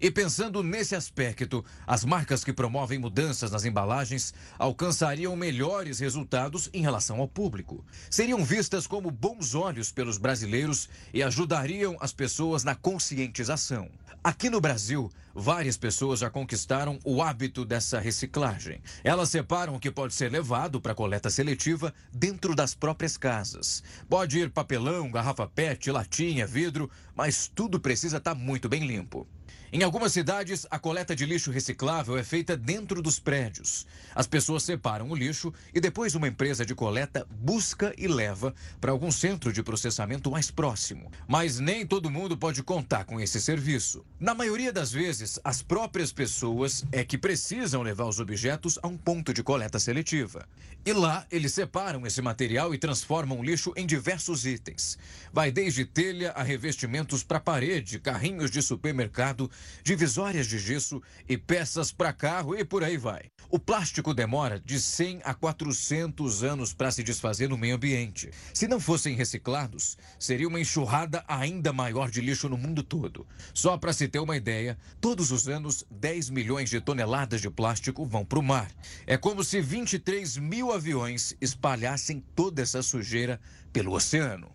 E pensando nesse aspecto, as marcas que promovem mudanças nas embalagens alcançariam melhores resultados em relação ao público. Seriam vistas como bons olhos pelos brasileiros e ajudariam as pessoas na conscientização. Aqui no Brasil, várias pessoas já conquistaram o hábito dessa reciclagem. Elas separam o que pode ser levado para coleta seletiva dentro das próprias casas. Pode ir papelão, garrafa PET, latinha, vidro, mas tudo precisa estar tá muito bem limpo. Em algumas cidades, a coleta de lixo reciclável é feita dentro dos prédios. As pessoas separam o lixo e depois uma empresa de coleta busca e leva para algum centro de processamento mais próximo. Mas nem todo mundo pode contar com esse serviço. Na maioria das vezes, as próprias pessoas é que precisam levar os objetos a um ponto de coleta seletiva. E lá, eles separam esse material e transformam o lixo em diversos itens. Vai desde telha a revestimentos para parede, carrinhos de supermercado, divisórias de gesso e peças para carro e por aí vai. O plástico demora de 100 a 400 anos para se desfazer no meio ambiente. Se não fossem reciclados, seria uma enxurrada ainda maior de lixo no mundo todo. Só para se ter uma ideia, todos os anos 10 milhões de toneladas de plástico vão para o mar. É como se 23 mil aviões espalhassem toda essa sujeira pelo oceano.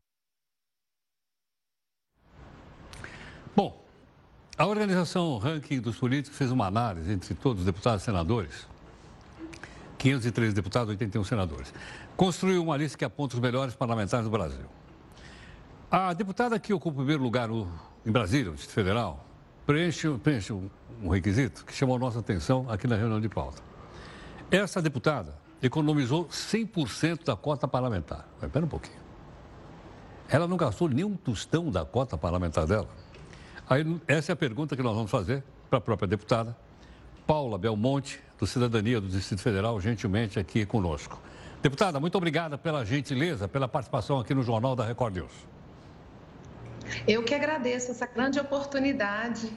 Bom, a organização Ranking dos Políticos fez uma análise entre todos os deputados e senadores. 513 deputados, 81 senadores. Construiu uma lista que aponta os melhores parlamentares do Brasil. A deputada que ocupa o primeiro lugar em Brasília, no Distrito Federal, preenche, preenche um, um requisito que chamou a nossa atenção aqui na reunião de pauta. Essa deputada economizou 100% da cota parlamentar. Espera um pouquinho. Ela não gastou nenhum tostão da cota parlamentar dela. Aí, essa é a pergunta que nós vamos fazer para a própria deputada Paula Belmonte, do Cidadania do Distrito Federal, gentilmente aqui conosco. Deputada, muito obrigada pela gentileza, pela participação aqui no Jornal da Record News. Eu que agradeço essa grande oportunidade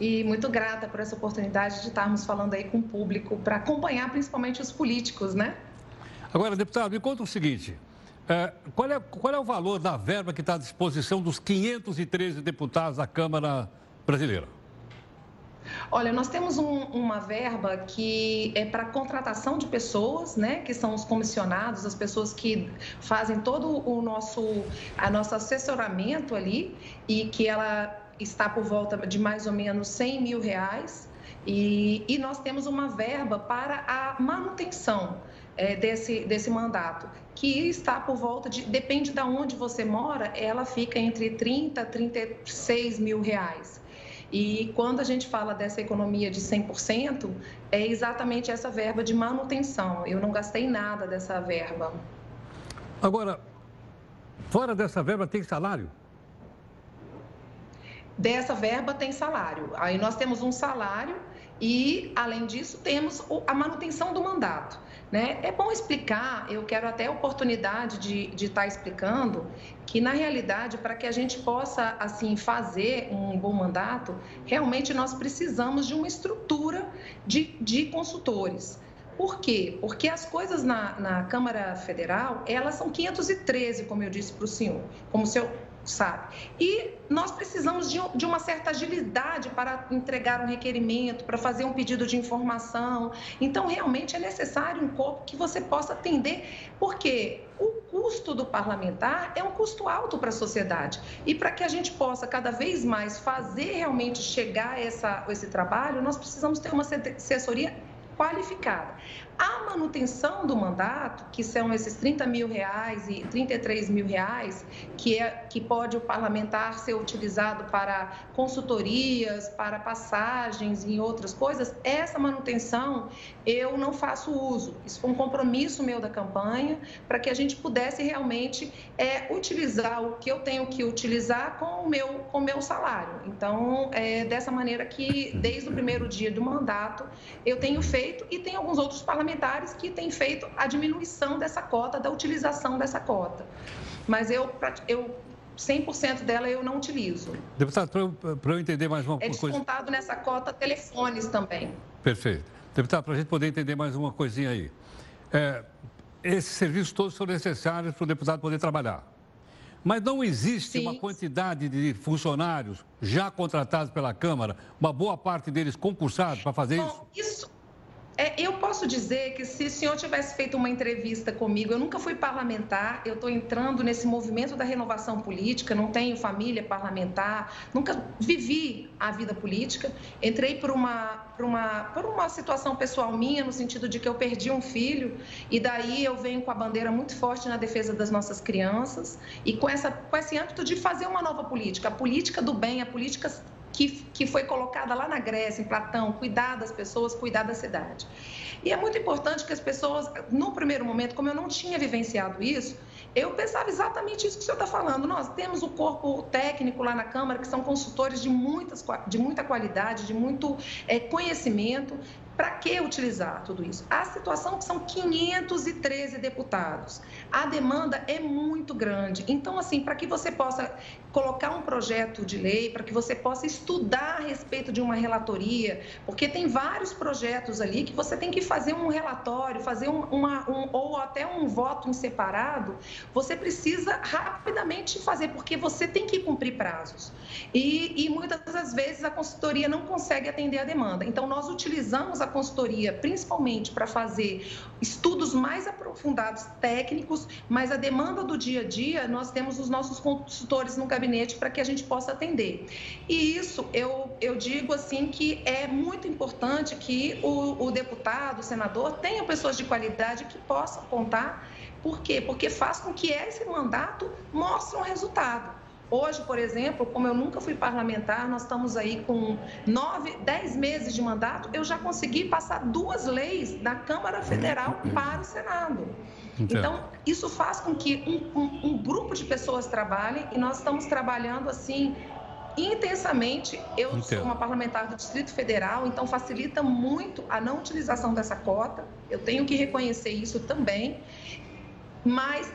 e muito grata por essa oportunidade de estarmos falando aí com o público para acompanhar principalmente os políticos, né? Agora, deputado, me conta o seguinte: é, qual, é, qual é o valor da verba que está à disposição dos 513 deputados da Câmara Brasileira? Olha, nós temos um, uma verba que é para contratação de pessoas, né, que são os comissionados, as pessoas que fazem todo o nosso, a nosso assessoramento ali e que ela está por volta de mais ou menos 100 mil reais. E, e nós temos uma verba para a manutenção é, desse, desse mandato, que está por volta de, depende de onde você mora, ela fica entre 30 e 36 mil reais. E quando a gente fala dessa economia de 100%, é exatamente essa verba de manutenção. Eu não gastei nada dessa verba. Agora, fora dessa verba tem salário? Dessa verba tem salário. Aí nós temos um salário e, além disso, temos a manutenção do mandato. Né? É bom explicar, eu quero até a oportunidade de, estar tá explicando que, na realidade, para que a gente possa assim fazer um bom mandato, realmente nós precisamos de uma estrutura de, de consultores. Por quê? Porque as coisas na, na Câmara Federal, elas são 513, como eu disse para o senhor, como o senhor sabe? E nós precisamos de, de, uma certa agilidade para entregar um requerimento, para fazer um pedido de informação. Então, realmente é necessário um corpo que você possa atender, porque o custo do parlamentar é um custo alto para a sociedade. E para que a gente possa cada vez mais fazer realmente chegar essa, esse trabalho, nós precisamos ter uma assessoria qualificada. A manutenção do mandato, que são esses 30 mil reais e 33 mil reais, que, é, que pode o parlamentar ser utilizado para consultorias, para passagens e outras coisas, essa manutenção eu não faço uso. Isso foi um compromisso meu da campanha para que a gente pudesse realmente é, utilizar o que eu tenho que utilizar com o meu, com o meu salário. Então, é dessa maneira que, desde o primeiro dia do mandato, eu tenho feito e tem alguns outros parlamentares parlamentares que têm feito a diminuição dessa cota, da utilização dessa cota. Mas eu, eu 100% dela eu não utilizo. Deputado, para eu, eu, entender mais uma é coisa... É descontado nessa cota telefones também. Perfeito. Deputado, para a gente poder entender mais uma coisinha aí. É, esses serviços todos são necessários para o deputado poder trabalhar. Mas não existe Sim. uma quantidade de funcionários já contratados pela Câmara, uma boa parte deles concursados para fazer Bom, isso? Isso, é, eu posso dizer que se o senhor tivesse feito uma entrevista comigo, eu nunca fui parlamentar, eu estou entrando nesse movimento da renovação política, não tenho família parlamentar, nunca vivi a vida política. Entrei por uma, por uma, por uma situação pessoal minha, no sentido de que eu perdi um filho, e daí eu venho com a bandeira muito forte na defesa das nossas crianças e com, essa, com esse âmbito de fazer uma nova política, a política do bem, a política que, que foi colocada lá na Grécia, em Platão, cuidar das pessoas, cuidar da cidade. E é muito importante que as pessoas, no primeiro momento, como eu não tinha vivenciado isso, eu pensava exatamente isso que o senhor está falando. Nós temos o corpo técnico lá na Câmara, que são consultores de, muitas, de muita qualidade, de muito é, conhecimento, para que utilizar tudo isso? A situação que são 513 deputados. A demanda é muito grande. Então, assim, para que você possa colocar um projeto de lei, para que você possa estudar a respeito de uma relatoria, porque tem vários projetos ali que você tem que fazer um relatório, fazer um, uma, um, ou até um voto em separado, você precisa rapidamente fazer, porque você tem que cumprir prazos. E, e muitas das vezes a consultoria não consegue atender a demanda. Então, nós utilizamos a consultoria principalmente para fazer estudos mais aprofundados, técnicos, mas a demanda do dia a dia, nós temos os nossos consultores no gabinete para que a gente possa atender. E isso, eu, eu digo assim que é muito importante que o, o deputado, o senador, tenham pessoas de qualidade que possam contar. Por quê? Porque faz com que esse mandato mostre um resultado. Hoje, por exemplo, como eu nunca fui parlamentar, nós estamos aí com nove, dez meses de mandato, eu já consegui passar duas leis da Câmara Federal para o Senado. Então, isso faz com que um, um, um grupo de pessoas trabalhem e nós estamos trabalhando assim intensamente. Eu Entendo. sou uma parlamentar do Distrito Federal, então facilita muito a não utilização dessa cota. Eu tenho que reconhecer isso também. Mas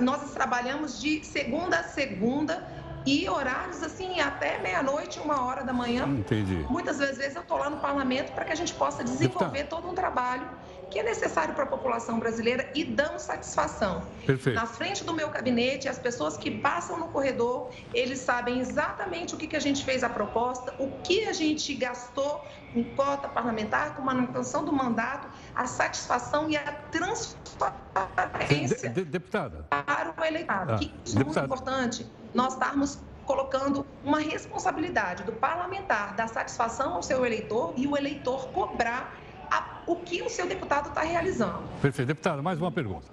nós trabalhamos de segunda a segunda e horários assim até meia-noite, uma hora da manhã. Entendi. Muitas vezes eu estou lá no parlamento para que a gente possa desenvolver todo um trabalho que é necessário para a população brasileira e damos satisfação. Perfeito. Na frente do meu gabinete, as pessoas que passam no corredor, eles sabem exatamente o que, que a gente fez a proposta, o que a gente gastou com cota parlamentar, com manutenção do mandato, a satisfação e a transparência de, de, deputada. para o eleitorado. Ah, isso é muito importante, nós estarmos colocando uma responsabilidade do parlamentar dar satisfação ao seu eleitor e o eleitor cobrar a, o que o seu deputado está realizando. Perfeito. Deputada, mais uma pergunta.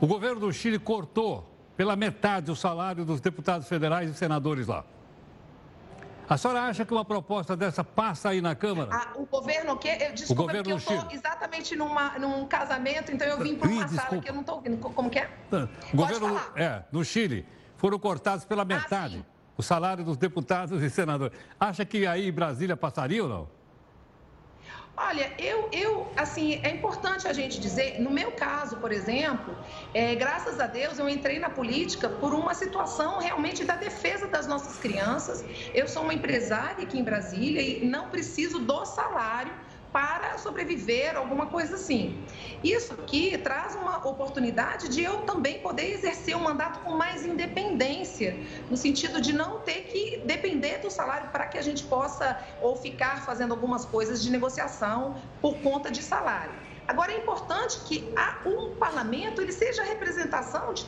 O governo do Chile cortou pela metade o salário dos deputados federais e senadores lá. A senhora acha que uma proposta dessa passa aí na Câmara? Ah, o governo o quê? Eu, desculpa, o governo porque eu estou exatamente numa, num casamento, então eu vim para uma Ih, sala que eu não estou ouvindo. Como que é? O governo, é, no Chile, foram cortados pela ah, metade ah, o salário dos deputados e senadores. Acha que aí Brasília passaria ou não? Olha, eu, eu, assim, é importante a gente dizer, no meu caso, por exemplo, é, graças a Deus eu entrei na política por uma situação realmente da defesa das nossas crianças. Eu sou uma empresária aqui em Brasília e não preciso do salário para sobreviver, alguma coisa assim. Isso aqui traz uma oportunidade de eu também poder exercer um mandato com mais independência, no sentido de não ter que depender do salário para que a gente possa ou ficar fazendo algumas coisas de negociação por conta de salário. Agora, é importante que um parlamento ele seja a representação de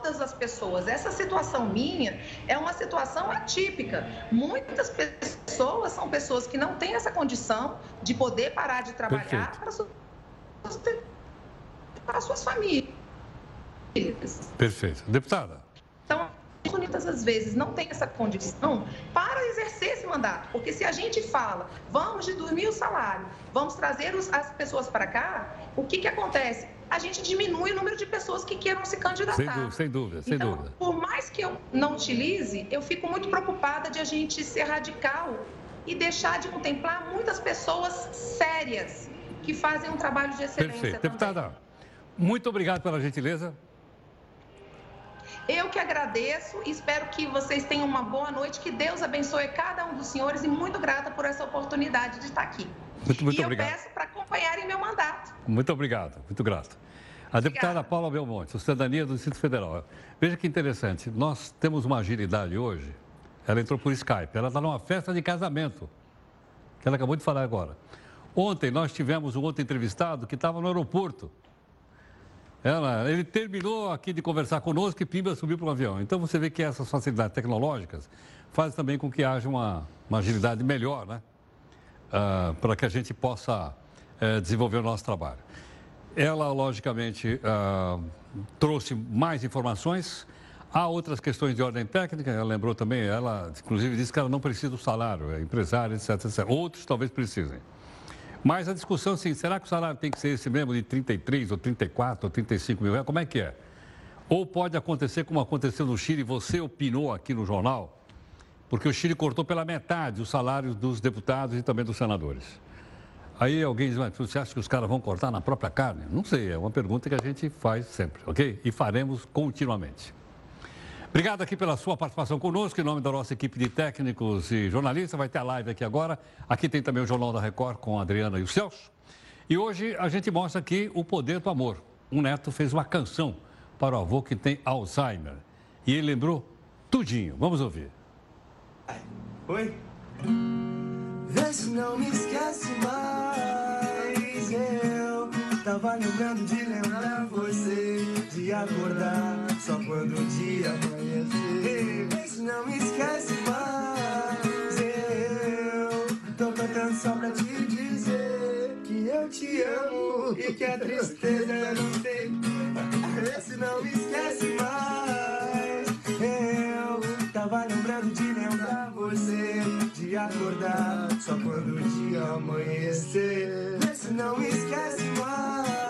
todas as pessoas. Essa situação minha é uma situação atípica. Muitas pessoas são pessoas que não têm essa condição de poder parar de trabalhar Perfeito. para sustentar suas famílias. Perfeito. Deputada. Então, muitas das vezes não tem essa condição para exercer esse mandato. Porque se a gente fala, vamos diminuir o salário, vamos trazer os, as pessoas para cá, o que, que acontece? A gente diminui o número de pessoas que queiram se candidatar. Sem dúvida, sem dúvida. Sem então, dúvida. por mais que eu não utilize, eu fico muito preocupada de a gente ser radical e deixar de contemplar muitas pessoas sérias que fazem um trabalho de excelência. Perfeito. Também. Deputada, muito obrigado pela gentileza. Eu que agradeço e espero que vocês tenham uma boa noite, que Deus abençoe cada um dos senhores e muito grata por essa oportunidade de estar aqui. Muito, muito e obrigado. eu peço para acompanharem meu mandato. Muito obrigado, muito grato. A deputada Paula Belmonte, cidadania do Distrito Federal. Veja que interessante, nós temos uma agilidade hoje. Ela entrou por Skype, ela está numa festa de casamento, que ela acabou de falar agora. Ontem nós tivemos um outro entrevistado que estava no aeroporto. Ela, ele terminou aqui de conversar conosco e Pimba subiu para o avião. Então você vê que essas facilidades tecnológicas fazem também com que haja uma, uma agilidade melhor, né? Uh, para que a gente possa uh, desenvolver o nosso trabalho. Ela, logicamente, uh, trouxe mais informações. Há outras questões de ordem técnica, ela lembrou também, ela inclusive disse que ela não precisa do salário, é empresária, etc, etc. Outros talvez precisem. Mas a discussão, assim, será que o salário tem que ser esse mesmo de 33 ou 34 ou 35 mil reais? Como é que é? Ou pode acontecer como aconteceu no Chile, você opinou aqui no jornal, porque o Chile cortou pela metade os salários dos deputados e também dos senadores. Aí alguém diz, mas você acha que os caras vão cortar na própria carne? Não sei, é uma pergunta que a gente faz sempre, ok? E faremos continuamente. Obrigado aqui pela sua participação conosco. Em nome da nossa equipe de técnicos e jornalistas, vai ter a live aqui agora. Aqui tem também o Jornal da Record com a Adriana e o Celso. E hoje a gente mostra aqui o poder do amor. Um neto fez uma canção para o avô que tem Alzheimer. E ele lembrou tudinho. Vamos ouvir. Oi? Vê se não me esquece mais. Eu tava lembrando de lembrar você, de acordar só quando o dia amanhecer. Vê se não me esquece mais. Eu tô cantando só pra te dizer que eu te amo e que a tristeza eu não sei. Vê se não me esquece mais. Eu tava lembrando de você de acordar só quando o dia amanhecer. Vê se não esquece mais.